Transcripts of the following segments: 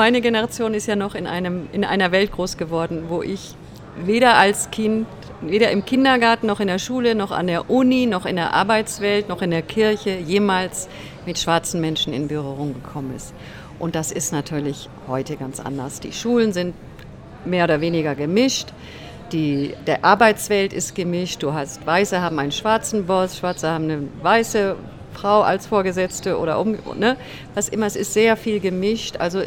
meine Generation ist ja noch in, einem, in einer Welt groß geworden, wo ich weder als Kind, weder im Kindergarten noch in der Schule, noch an der Uni, noch in der Arbeitswelt, noch in der Kirche jemals mit schwarzen Menschen in Berührung gekommen ist. Und das ist natürlich heute ganz anders. Die Schulen sind mehr oder weniger gemischt. Die, der Arbeitswelt ist gemischt. Du hast Weiße haben einen schwarzen Boss, Schwarze haben eine weiße Frau als Vorgesetzte oder um, ne? was immer. Es ist sehr viel gemischt. Also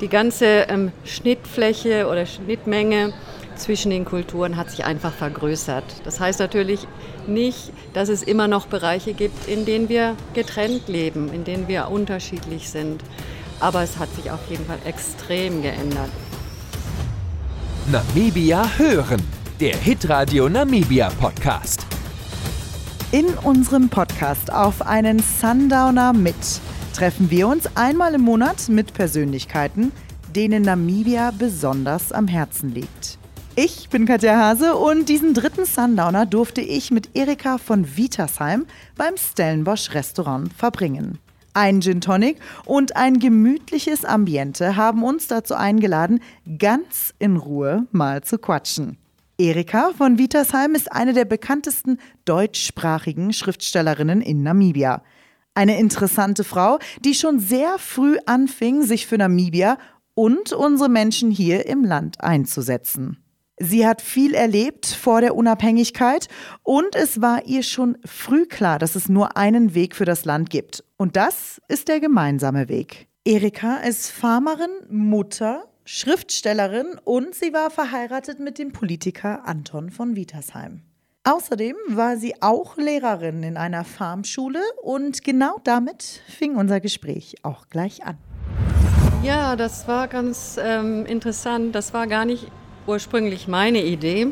die ganze ähm, Schnittfläche oder Schnittmenge zwischen den Kulturen hat sich einfach vergrößert. Das heißt natürlich nicht, dass es immer noch Bereiche gibt, in denen wir getrennt leben, in denen wir unterschiedlich sind. Aber es hat sich auf jeden Fall extrem geändert. Namibia hören, der Hitradio Namibia Podcast. In unserem Podcast auf einen Sundowner mit treffen wir uns einmal im Monat mit Persönlichkeiten, denen Namibia besonders am Herzen liegt. Ich bin Katja Hase und diesen dritten Sundowner durfte ich mit Erika von Vitersheim beim Stellenbosch Restaurant verbringen. Ein Gin Tonic und ein gemütliches Ambiente haben uns dazu eingeladen, ganz in Ruhe mal zu quatschen. Erika von Vitersheim ist eine der bekanntesten deutschsprachigen Schriftstellerinnen in Namibia. Eine interessante Frau, die schon sehr früh anfing, sich für Namibia und unsere Menschen hier im Land einzusetzen. Sie hat viel erlebt vor der Unabhängigkeit und es war ihr schon früh klar, dass es nur einen Weg für das Land gibt. Und das ist der gemeinsame Weg. Erika ist Farmerin, Mutter, Schriftstellerin und sie war verheiratet mit dem Politiker Anton von Wietersheim. Außerdem war sie auch Lehrerin in einer Farmschule und genau damit fing unser Gespräch auch gleich an. Ja, das war ganz ähm, interessant. Das war gar nicht ursprünglich meine Idee,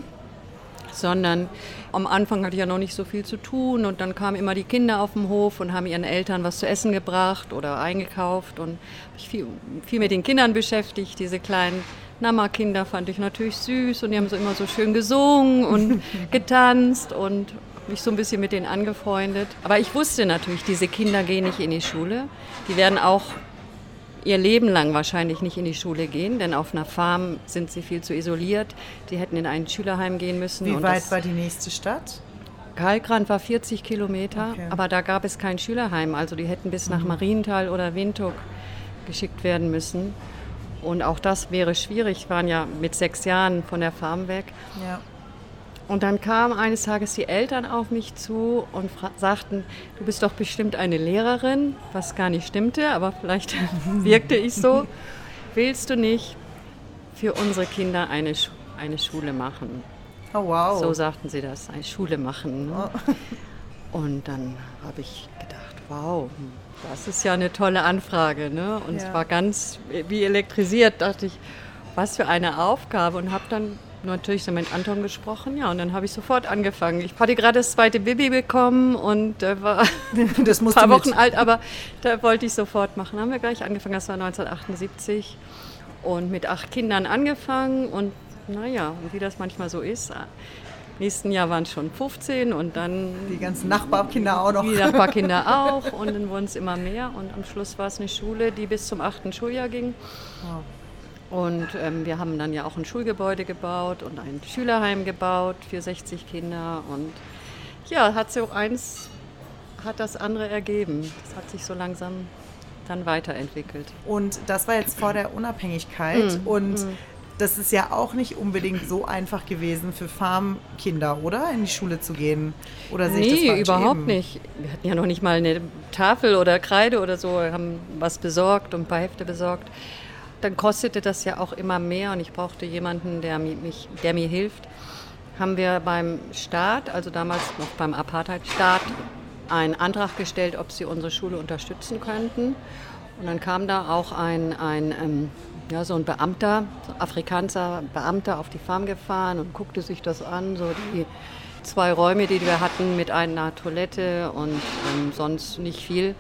sondern am Anfang hatte ich ja noch nicht so viel zu tun und dann kamen immer die Kinder auf den Hof und haben ihren Eltern was zu essen gebracht oder eingekauft und ich viel, viel mit den Kindern beschäftigt. Diese kleinen Nama-Kinder fand ich natürlich süß und die haben so immer so schön gesungen und getanzt und mich so ein bisschen mit denen angefreundet. Aber ich wusste natürlich, diese Kinder gehen nicht in die Schule. Die werden auch ihr Leben lang wahrscheinlich nicht in die Schule gehen, denn auf einer Farm sind sie viel zu isoliert. Die hätten in ein Schülerheim gehen müssen. Wie weit war die nächste Stadt? Kalkrand war 40 Kilometer, okay. aber da gab es kein Schülerheim. Also die hätten bis nach mhm. Marienthal oder Windhoek geschickt werden müssen. Und auch das wäre schwierig, waren ja mit sechs Jahren von der Farm weg. Ja. Und dann kamen eines Tages die Eltern auf mich zu und sagten, du bist doch bestimmt eine Lehrerin, was gar nicht stimmte, aber vielleicht wirkte ich so. Willst du nicht für unsere Kinder eine, eine Schule machen? Oh wow. So sagten sie das, eine Schule machen. Ne? Oh. Und dann habe ich gedacht, wow, das ist ja eine tolle Anfrage. Ne? Und ja. es war ganz wie elektrisiert, dachte ich, was für eine Aufgabe und habe dann natürlich so mit Anton gesprochen, ja, und dann habe ich sofort angefangen. Ich hatte gerade das zweite Baby bekommen und äh, war das ein paar Wochen mit. alt, aber da wollte ich sofort machen. Haben wir gleich angefangen, das war 1978 und mit acht Kindern angefangen und naja, und wie das manchmal so ist, nächsten Jahr waren es schon 15 und dann... Die ganzen Nachbarkinder auch noch. Die Nachbarkinder auch und dann wurden es immer mehr und am Schluss war es eine Schule, die bis zum achten Schuljahr ging. Wow. Und ähm, wir haben dann ja auch ein Schulgebäude gebaut und ein Schülerheim gebaut für 60 Kinder. Und ja, hat so eins, hat das andere ergeben. Das hat sich so langsam dann weiterentwickelt. Und das war jetzt vor der Unabhängigkeit. Mm, und mm. das ist ja auch nicht unbedingt so einfach gewesen für Farmkinder, oder? In die Schule zu gehen? Oder sehe nee, überhaupt eben? nicht. Wir hatten ja noch nicht mal eine Tafel oder Kreide oder so, wir haben was besorgt und ein paar Hefte besorgt dann kostete das ja auch immer mehr und ich brauchte jemanden, der, mich, der mir hilft. Haben wir beim Staat, also damals noch beim Apartheidstaat, einen Antrag gestellt, ob sie unsere Schule unterstützen könnten. Und dann kam da auch ein, ein ähm, ja, so ein Beamter, so Afrikaner Beamter auf die Farm gefahren und guckte sich das an, so die zwei Räume, die wir hatten mit einer Toilette und ähm, sonst nicht viel.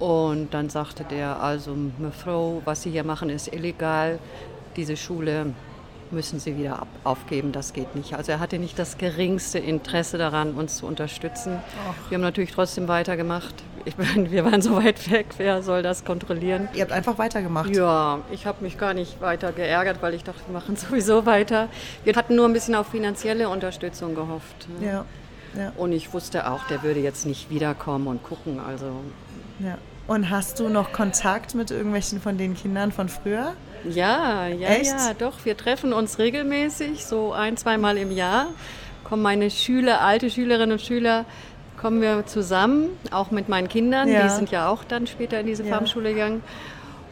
Und dann sagte der, also Frau, was Sie hier machen, ist illegal. Diese Schule müssen Sie wieder ab, aufgeben, das geht nicht. Also er hatte nicht das geringste Interesse daran, uns zu unterstützen. Ach. Wir haben natürlich trotzdem weitergemacht. Ich meine, wir waren so weit weg, wer soll das kontrollieren? Ihr habt einfach weitergemacht? Ja, ich habe mich gar nicht weiter geärgert, weil ich dachte, wir machen sowieso weiter. Wir hatten nur ein bisschen auf finanzielle Unterstützung gehofft. Ja. ja. Und ich wusste auch, der würde jetzt nicht wiederkommen und gucken. Also. Ja. Und hast du noch Kontakt mit irgendwelchen von den Kindern von früher? Ja, ja, Echt? ja, doch. Wir treffen uns regelmäßig, so ein, zweimal im Jahr. Kommen meine Schüler, alte Schülerinnen und Schüler, kommen wir zusammen, auch mit meinen Kindern. Ja. Die sind ja auch dann später in diese ja. Farmschule gegangen.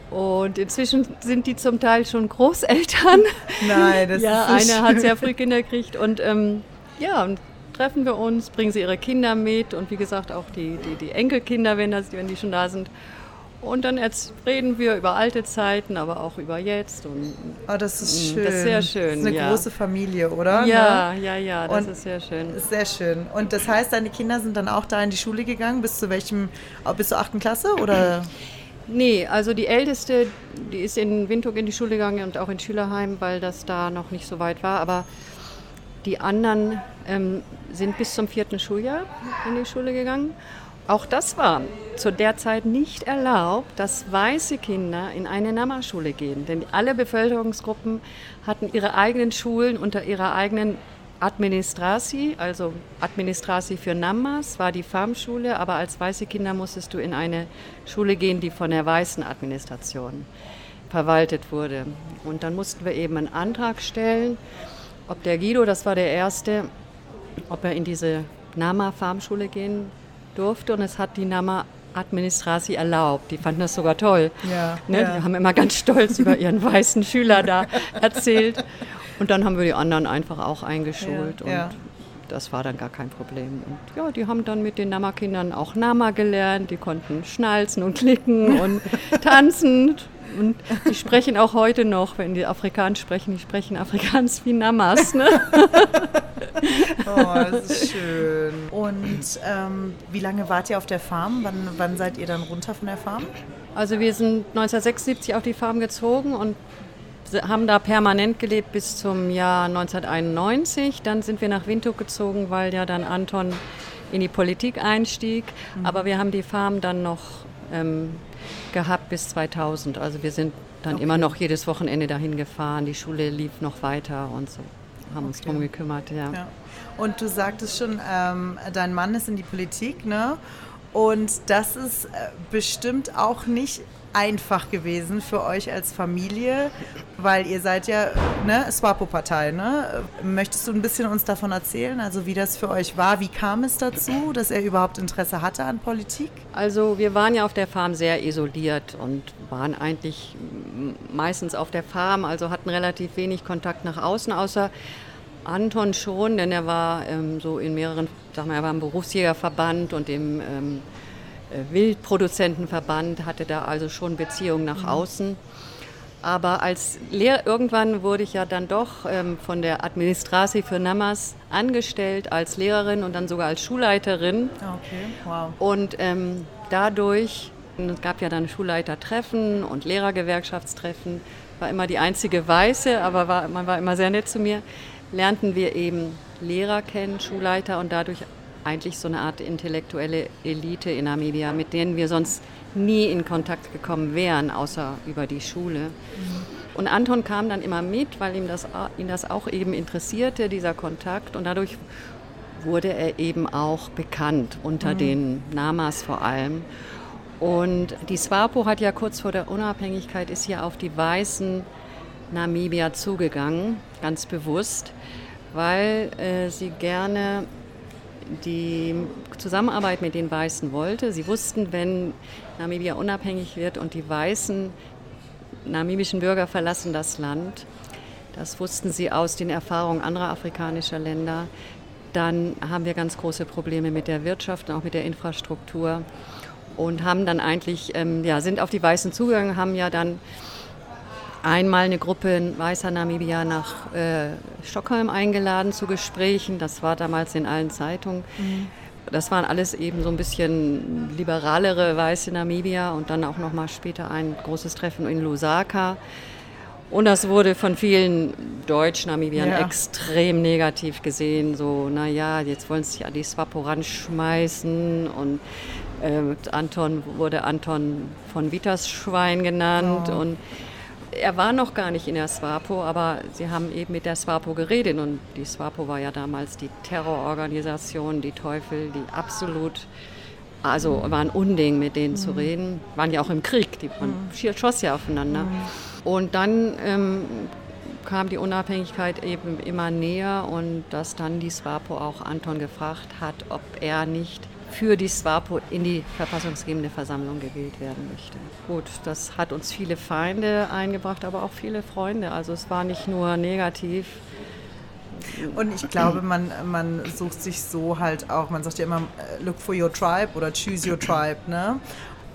Und inzwischen sind die zum Teil schon Großeltern. Nein, das ja, ist so eine hat sehr früh Kinder gekriegt und ähm, ja, und treffen wir uns, bringen sie ihre Kinder mit und wie gesagt auch die, die, die Enkelkinder, wenn, das, wenn die schon da sind. Und dann reden wir über alte Zeiten, aber auch über jetzt. Und oh, das ist schön. Mm, das ist sehr schön. Das ist eine ja. große Familie, oder? Ja, ja, ja, das und ist sehr schön. Sehr schön. Und das heißt, deine Kinder sind dann auch da in die Schule gegangen, bis zu welchem, bis zur achten Klasse oder? Nee, also die Älteste, die ist in Windhoek in die Schule gegangen und auch in Schülerheim, weil das da noch nicht so weit war. Aber die anderen ähm, sind bis zum vierten Schuljahr in die Schule gegangen. Auch das war zu der Zeit nicht erlaubt, dass weiße Kinder in eine Nama-Schule gehen. Denn alle Bevölkerungsgruppen hatten ihre eigenen Schulen unter ihrer eigenen Administrasi, also Administrasi für Namas war die Farmschule, aber als weiße Kinder musstest du in eine Schule gehen, die von der weißen Administration verwaltet wurde. Und dann mussten wir eben einen Antrag stellen, ob der Guido, das war der Erste, ob er in diese Nama-Farmschule gehen durfte und es hat die Nama Administrasi erlaubt. Die fanden das sogar toll. Ja, ne? ja. Die haben immer ganz stolz über ihren weißen Schüler da erzählt. Und dann haben wir die anderen einfach auch eingeschult. Ja. Und das war dann gar kein Problem. Und ja, die haben dann mit den Nama-Kindern auch Nama gelernt. Die konnten schnalzen und klicken und tanzen. Und die sprechen auch heute noch, wenn die Afrikaans sprechen, die sprechen Afrikaans wie Namas. Ne? oh, das ist schön. Und ähm, wie lange wart ihr auf der Farm? Wann, wann seid ihr dann runter von der Farm? Also wir sind 1976 auf die Farm gezogen und haben da permanent gelebt bis zum Jahr 1991. Dann sind wir nach Windhoek gezogen, weil ja dann Anton in die Politik einstieg. Mhm. Aber wir haben die Farm dann noch ähm, gehabt bis 2000. Also wir sind dann okay. immer noch jedes Wochenende dahin gefahren. Die Schule lief noch weiter und so haben uns okay. drum gekümmert, ja. ja. Und du sagtest schon, ähm, dein Mann ist in die Politik, ne? Und das ist äh, bestimmt auch nicht einfach gewesen für euch als Familie, weil ihr seid ja ne, SWAPO-Partei. Ne? Möchtest du ein bisschen uns davon erzählen, also wie das für euch war? Wie kam es dazu, dass er überhaupt Interesse hatte an Politik? Also wir waren ja auf der Farm sehr isoliert und waren eigentlich meistens auf der Farm, also hatten relativ wenig Kontakt nach außen, außer Anton schon, denn er war ähm, so in mehreren, sag mal, er war im Berufsjägerverband und im ähm, äh, Wildproduzentenverband, hatte da also schon Beziehungen nach mhm. außen. Aber als Lehr irgendwann wurde ich ja dann doch ähm, von der Administrasi für Namas angestellt als Lehrerin und dann sogar als Schulleiterin. Okay, wow. Und ähm, dadurch, es gab ja dann Schulleitertreffen und Lehrergewerkschaftstreffen, war immer die einzige Weiße, aber war, man war immer sehr nett zu mir, lernten wir eben Lehrer kennen, Schulleiter und dadurch eigentlich so eine Art intellektuelle Elite in Namibia, mit denen wir sonst nie in Kontakt gekommen wären, außer über die Schule. Und Anton kam dann immer mit, weil ihm das, ihn das auch eben interessierte, dieser Kontakt. Und dadurch wurde er eben auch bekannt, unter mhm. den Namas vor allem. Und die SWAPO hat ja kurz vor der Unabhängigkeit, ist ja auf die weißen Namibia zugegangen, ganz bewusst, weil äh, sie gerne die Zusammenarbeit mit den Weißen wollte. Sie wussten, wenn Namibia unabhängig wird und die weißen namibischen Bürger verlassen das Land, das wussten sie aus den Erfahrungen anderer afrikanischer Länder, dann haben wir ganz große Probleme mit der Wirtschaft und auch mit der Infrastruktur und haben dann eigentlich, ähm, ja, sind auf die Weißen zugegangen, haben ja dann einmal eine Gruppe weißer Namibier nach äh, Stockholm eingeladen zu Gesprächen. Das war damals in allen Zeitungen. Mhm. Das waren alles eben so ein bisschen liberalere weiße Namibier und dann auch noch mal später ein großes Treffen in Lusaka. Und das wurde von vielen Deutsch-Namibiern Ja. extrem negativ gesehen. So, naja, jetzt wollen sie sich an die SWAPO ranschmeißen. Und äh, Anton wurde Anton von Wittersschwein genannt. Oh. Und er war noch gar nicht in der SWAPO, aber sie haben eben mit der SWAPO geredet. Und die SWAPO war ja damals die Terrororganisation, die Teufel, die absolut, also war ein Unding, mit denen zu reden. Waren ja auch im Krieg, die man schoss ja aufeinander. Und dann ähm, kam die Unabhängigkeit eben immer näher und dass dann die SWAPO auch Anton gefragt hat, ob er nicht für die SWAPO in die verfassungsgebende Versammlung gewählt werden möchte. Gut, das hat uns viele Feinde eingebracht, aber auch viele Freunde. Also es war nicht nur negativ. Und ich glaube, man, man sucht sich so halt auch, man sagt ja immer, äh, look for your tribe oder choose your tribe, ne?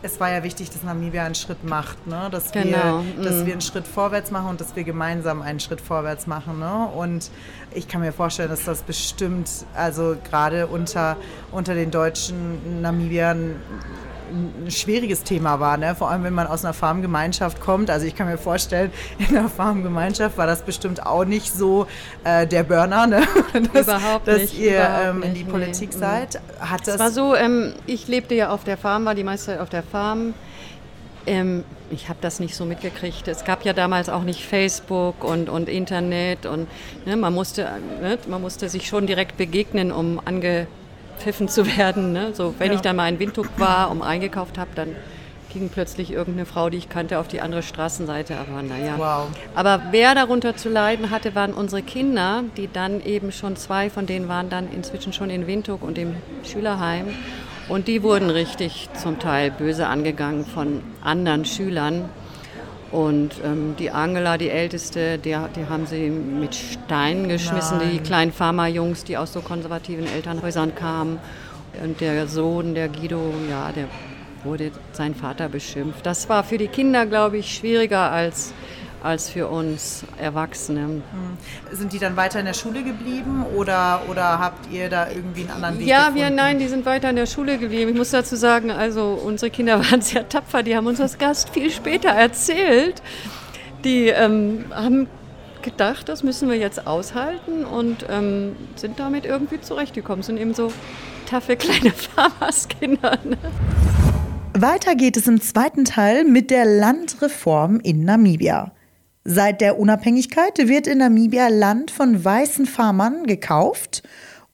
Es war ja wichtig, dass Namibia einen Schritt macht, ne? dass, Genau, wir, dass mm. wir einen Schritt vorwärts machen und dass wir gemeinsam einen Schritt vorwärts machen. Ne? Und ich kann mir vorstellen, dass das bestimmt, also gerade unter, unter den deutschen Namibiern ein schwieriges Thema war, ne? vor allem wenn man aus einer Farmgemeinschaft kommt. Also ich kann mir vorstellen, in der Farmgemeinschaft war das bestimmt auch nicht so äh, der Burner, ne? dass, Überhaupt dass nicht, ihr überhaupt ähm, in die nicht, Politik nee. Mhm. seid. Hat das Es war so, ähm, ich lebte ja auf der Farm, war die meiste Zeit auf der Farm. Ähm, ich habe das nicht so mitgekriegt. Es gab ja damals auch nicht Facebook und, und Internet und ne, man, musste, ne, man musste sich schon direkt begegnen, um angepfiffen zu werden. Ne? So, wenn Ja. ich dann mal in Windhoek war, um eingekauft habe, dann ging plötzlich irgendeine Frau, die ich kannte, auf die andere Straßenseite. Aber naja. Wow. Aber wer darunter zu leiden hatte, waren unsere Kinder, die dann eben schon zwei von denen waren dann inzwischen schon in Windhoek und im Schülerheim. Und die wurden richtig zum Teil böse angegangen von anderen Schülern. Und ähm, die Angela, die Älteste, die, die haben sie mit Steinen geschmissen, die Nein. kleinen Pharma-Jungs, die aus so konservativen Elternhäusern kamen. Und der Sohn, der Guido, ja, der wurde sein Vater beschimpft. Das war für die Kinder, glaube ich, schwieriger als, als für uns Erwachsene. Sind die dann weiter in der Schule geblieben oder, oder habt ihr da irgendwie einen anderen Weg Ja, gefunden? wir, nein, die sind weiter in der Schule geblieben. Ich muss dazu sagen, also unsere Kinder waren sehr tapfer. Die haben uns das Gast viel später erzählt. Die ähm, haben gedacht, das müssen wir jetzt aushalten und ähm, sind damit irgendwie zurechtgekommen. Sind eben so taffe kleine Farmerskinder. Ne? Weiter geht es im zweiten Teil mit der Landreform in Namibia. Seit der Unabhängigkeit wird in Namibia Land von weißen Farmern gekauft,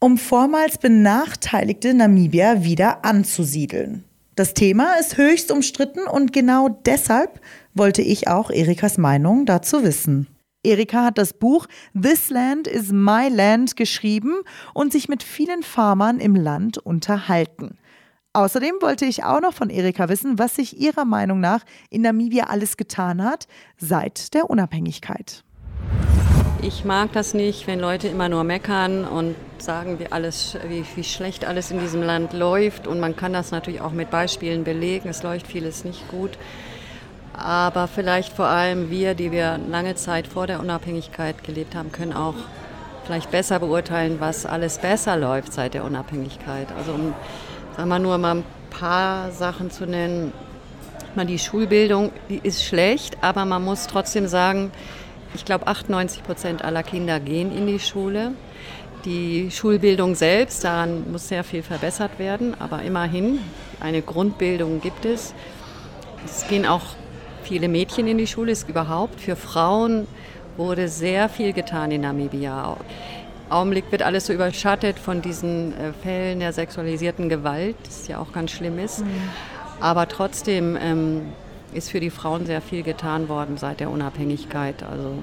um vormals benachteiligte Namibier wieder anzusiedeln. Das Thema ist höchst umstritten und genau deshalb wollte ich auch Erikas Meinung dazu wissen. Erika hat das Buch This Land is My Land geschrieben und sich mit vielen Farmern im Land unterhalten. Außerdem wollte ich auch noch von Erika wissen, was sich ihrer Meinung nach in Namibia alles getan hat seit der Unabhängigkeit. Ich mag das nicht, wenn Leute immer nur meckern und sagen, wie, alles, wie, wie schlecht alles in diesem Land läuft. Und man kann das natürlich auch mit Beispielen belegen. Es läuft vieles nicht gut. Aber vielleicht vor allem wir, die wir lange Zeit vor der Unabhängigkeit gelebt haben, können auch vielleicht besser beurteilen, was alles besser läuft seit der Unabhängigkeit. Also um, sagen wir nur mal ein paar Sachen zu nennen. Die Schulbildung, die ist schlecht, aber man muss trotzdem sagen, ich glaube, 98 Prozent aller Kinder gehen in die Schule. Die Schulbildung selbst, daran muss sehr viel verbessert werden, aber immerhin, eine Grundbildung gibt es. Es gehen auch viele Mädchen in die Schule, ist überhaupt für Frauen wurde sehr viel getan in Namibia. Augenblick wird alles so überschattet von diesen äh, Fällen der sexualisierten Gewalt, das ja auch ganz schlimm ist. Aber trotzdem ähm, ist für die Frauen sehr viel getan worden seit der Unabhängigkeit. Also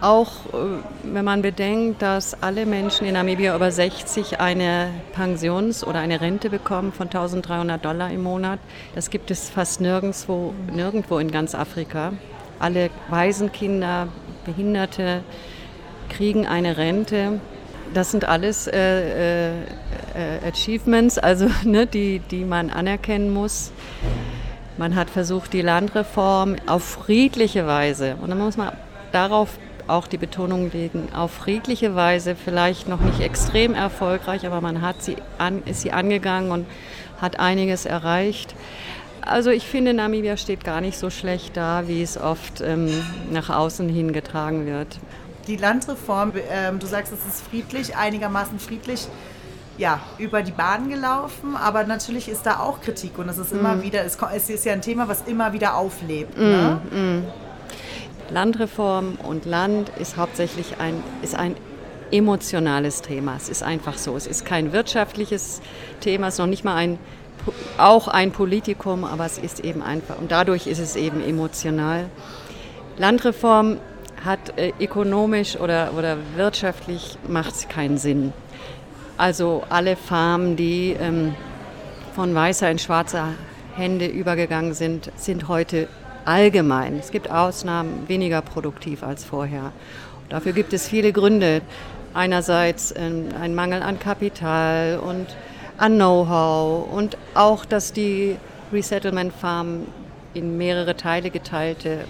auch äh, wenn man bedenkt, dass alle Menschen in Namibia über 60 eine Pensions- oder eine Rente bekommen von 1300 Dollar im Monat. Das gibt es fast nirgendwo, nirgendwo in ganz Afrika. Alle Waisenkinder, Behinderte kriegen eine Rente. Das sind alles äh, äh, Achievements, also ne, die, die man anerkennen muss. Man hat versucht, die Landreform auf friedliche Weise, und dann muss man darauf auch die Betonung legen, auf friedliche Weise, vielleicht noch nicht extrem erfolgreich, aber man hat sie an, ist sie angegangen und hat einiges erreicht. Also ich finde, Namibia steht gar nicht so schlecht da, wie es oft ähm, nach außen hin getragen wird. Die Landreform, ähm, du sagst, es ist friedlich, einigermaßen friedlich ja, über die Bahn gelaufen, aber natürlich ist da auch Kritik und es ist immer mm. wieder, es, es, ist ja ein Thema, was immer wieder auflebt. Mm, ne? mm. Landreform und Land ist hauptsächlich ein, ist ein emotionales Thema. Es ist einfach so. Es ist kein wirtschaftliches Thema, es ist noch nicht mal ein, auch ein Politikum, aber es ist eben einfach, und dadurch ist es eben emotional. Landreform hat äh, ökonomisch oder, oder wirtschaftlich macht keinen Sinn. Also alle Farmen, die ähm, von weißer in schwarzer Hände übergegangen sind, sind heute allgemein. Es gibt Ausnahmen weniger produktiv als vorher. Dafür gibt es viele Gründe. Einerseits ähm, ein Mangel an Kapital und an Know-how und auch, dass die Resettlement Farmen in mehrere Teile geteilte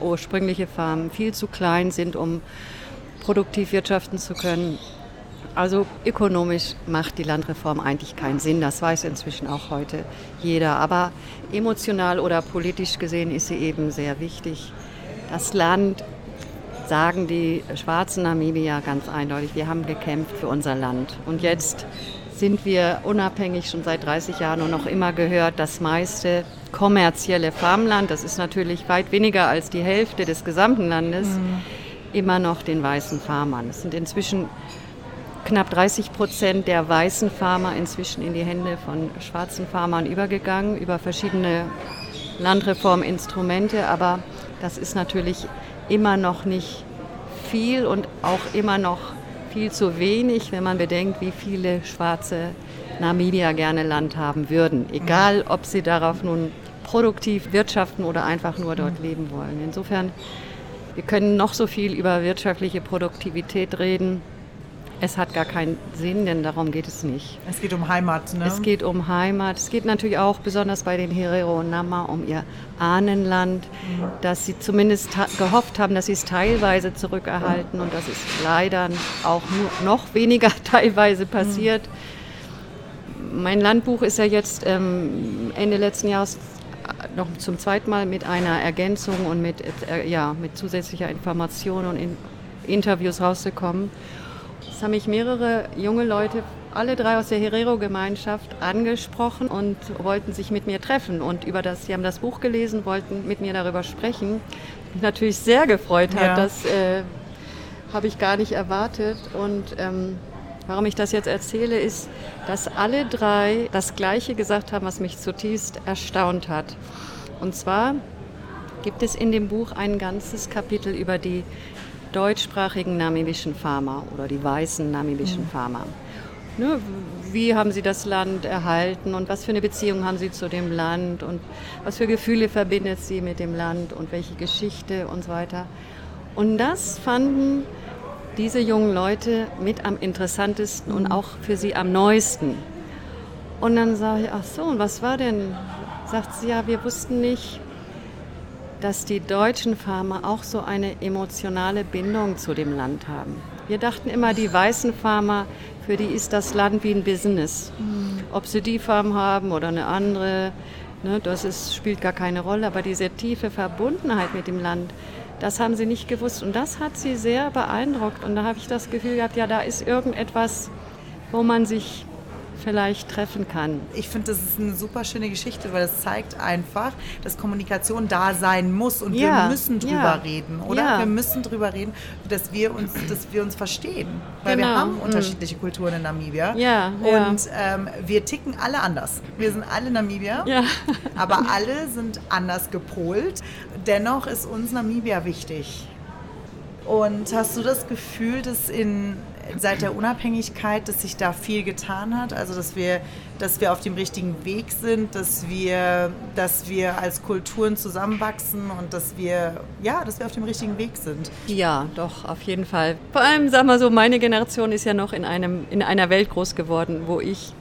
ursprüngliche Farmen viel zu klein sind, um produktiv wirtschaften zu können. Also ökonomisch macht die Landreform eigentlich keinen Sinn. Das weiß inzwischen auch heute jeder. Aber emotional oder politisch gesehen ist sie eben sehr wichtig. Das Land, sagen die schwarzen Namibier ganz eindeutig, wir haben gekämpft für unser Land. Und jetzt sind wir unabhängig schon seit 30 Jahren und noch immer gehört das meiste kommerzielle Farmland, das ist natürlich weit weniger als die Hälfte des gesamten Landes, mhm. immer noch den weißen Farmern. Es sind inzwischen knapp 30 Prozent der weißen Farmer inzwischen in die Hände von schwarzen Farmern übergegangen über verschiedene Landreforminstrumente. Aber das ist natürlich immer noch nicht viel und auch immer noch viel zu wenig, wenn man bedenkt, wie viele schwarze Namibia gerne Land haben würden. Egal, ob sie darauf nun produktiv wirtschaften oder einfach nur dort leben wollen. Insofern, wir können noch so viel über wirtschaftliche Produktivität reden. Es hat gar keinen Sinn, denn darum geht es nicht. Es geht um Heimat, ne? Es geht um Heimat. Es geht natürlich auch besonders bei den Herero und Nama um ihr Ahnenland, mhm. dass sie zumindest gehofft haben, dass sie es teilweise zurückerhalten und das ist leider auch nur noch weniger teilweise passiert. Mhm. Mein Landbuch ist ja jetzt ähm, Ende letzten Jahres noch zum zweiten Mal mit einer Ergänzung und mit, äh, ja, mit zusätzlicher Information und in Interviews rausgekommen. Es haben mich mehrere junge Leute, alle drei aus der Herero-Gemeinschaft, angesprochen und wollten sich mit mir treffen. Und über das, sie haben das Buch gelesen, wollten mit mir darüber sprechen. Mich natürlich sehr gefreut hat, ja. das äh, habe ich gar nicht erwartet. Und ähm, warum ich das jetzt erzähle, ist, dass alle drei das Gleiche gesagt haben, was mich zutiefst erstaunt hat. Und zwar gibt es in dem Buch ein ganzes Kapitel über die deutschsprachigen namibischen Farmer oder die weißen namibischen mhm. Farmer. Ne, wie haben sie das Land erhalten und was für eine Beziehung haben sie zu dem Land und was für Gefühle verbindet sie mit dem Land und welche Geschichte und so weiter. Und das fanden diese jungen Leute mit am interessantesten mhm. und auch für sie am neuesten. Und dann sage ich, ach so, und was war denn? Sagt sie, ja, wir wussten nicht, dass die deutschen Farmer auch so eine emotionale Bindung zu dem Land haben. Wir dachten immer, die weißen Farmer, für die ist das Land wie ein Business. Mhm. Ob sie die Farm haben oder eine andere, ne, das ist, spielt gar keine Rolle. Aber diese tiefe Verbundenheit mit dem Land, das haben sie nicht gewusst. Und das hat sie sehr beeindruckt. Und da habe ich das Gefühl gehabt, ja, da ist irgendetwas, wo man sich vielleicht treffen kann. Ich finde, das ist eine super schöne Geschichte, weil es zeigt einfach, dass Kommunikation da sein muss und ja, wir müssen drüber ja, reden, oder? Ja. Wir müssen drüber reden, dass wir uns, dass wir uns verstehen, weil genau. wir haben mhm. unterschiedliche. Kulturen in Namibia ja, und ähm, wir ticken alle anders. Wir sind alle Namibier, aber alle sind anders gepolt. Dennoch ist uns Namibia wichtig. Und hast du das Gefühl, dass in seit der Unabhängigkeit, dass sich da viel getan hat, also dass wir, dass wir auf dem richtigen Weg sind, dass wir, dass wir als Kulturen zusammenwachsen und dass wir, ja, dass wir auf dem richtigen Weg sind. Ja, doch, auf jeden Fall. Vor allem, sag mal so, meine Generation ist ja noch in, einem, in einer Welt groß geworden, wo ich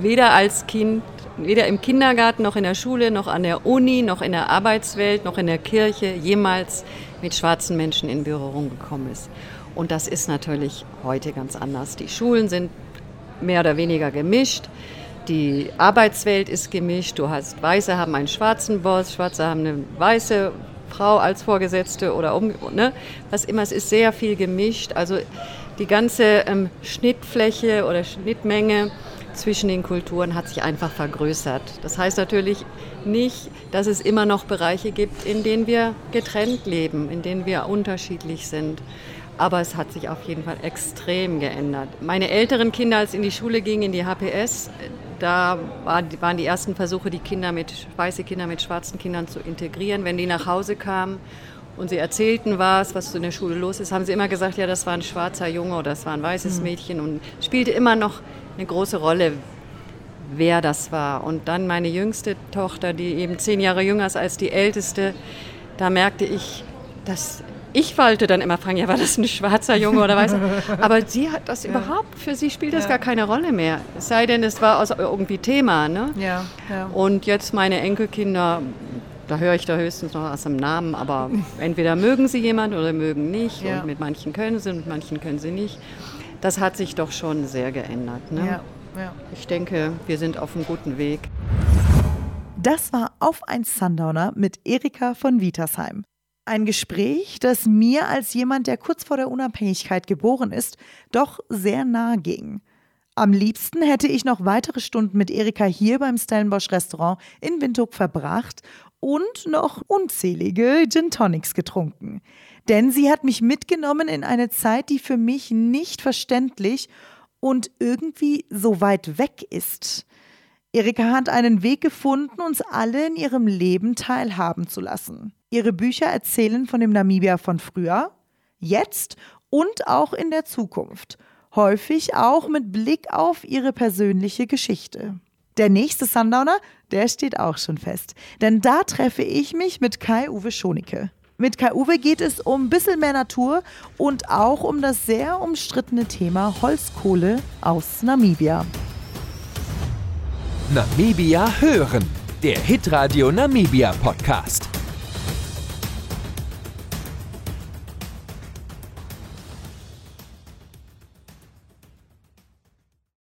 weder als Kind weder im Kindergarten noch in der Schule noch an der Uni noch in der Arbeitswelt noch in der Kirche jemals mit schwarzen Menschen in Berührung gekommen ist. Und das ist natürlich heute ganz anders. Die Schulen sind mehr oder weniger gemischt. Die Arbeitswelt ist gemischt. Du hast Weiße haben einen schwarzen Boss, Schwarze haben eine weiße Frau als Vorgesetzte oder um, ne? was immer. Es ist sehr viel gemischt. Also die ganze ähm, Schnittfläche oder Schnittmenge zwischen den Kulturen hat sich einfach vergrößert. Das heißt natürlich nicht, dass es immer noch Bereiche gibt, in denen wir getrennt leben, in denen wir unterschiedlich sind. Aber es hat sich auf jeden Fall extrem geändert. Meine älteren Kinder, als in die Schule gingen, in die HPS, da waren die ersten Versuche, die Kinder mit, weiße Kinder mit schwarzen Kindern zu integrieren. Wenn die nach Hause kamen und sie erzählten was, was in der Schule los ist, haben sie immer gesagt, ja, das war ein schwarzer Junge oder das war ein weißes mhm. Mädchen und spielte immer noch eine große Rolle, wer das war. Und dann meine jüngste Tochter, die eben zehn Jahre jünger ist als die älteste, da merkte ich, dass ich wollte dann immer fragen, ja, war das ein schwarzer Junge oder weiß? Aber sie hat das ja. überhaupt, für sie spielt das ja. gar keine Rolle mehr. Es sei denn, es war irgendwie Thema. Ne? Ja, ja. Und jetzt meine Enkelkinder, da höre ich da höchstens noch aus dem Namen, aber entweder mögen sie jemanden oder mögen nicht. Ja. Und mit manchen können sie, mit manchen können sie nicht. Das hat sich doch schon sehr geändert. Ne? Ja, ja. Ich denke, wir sind auf einem guten Weg. Das war Auf ein Sundowner mit Erika von Wietersheim. Ein Gespräch, das mir als jemand, der kurz vor der Unabhängigkeit geboren ist, doch sehr nahe ging. Am liebsten hätte ich noch weitere Stunden mit Erika hier beim Stellenbosch Restaurant in Windhoek verbracht und noch unzählige Gin Tonics getrunken. Denn sie hat mich mitgenommen in eine Zeit, die für mich nicht verständlich und irgendwie so weit weg ist. Erika hat einen Weg gefunden, uns alle in ihrem Leben teilhaben zu lassen. Ihre Bücher erzählen von dem Namibia von früher, jetzt und auch in der Zukunft. Häufig auch mit Blick auf ihre persönliche Geschichte. Der nächste Sundowner, der steht auch schon fest. Denn da treffe ich mich mit Kai-Uwe Schonicke. Mit Kai-Uwe geht es um ein bisschen mehr Natur und auch um das sehr umstrittene Thema Holzkohle aus Namibia. Namibia hören, der Hitradio Namibia Podcast.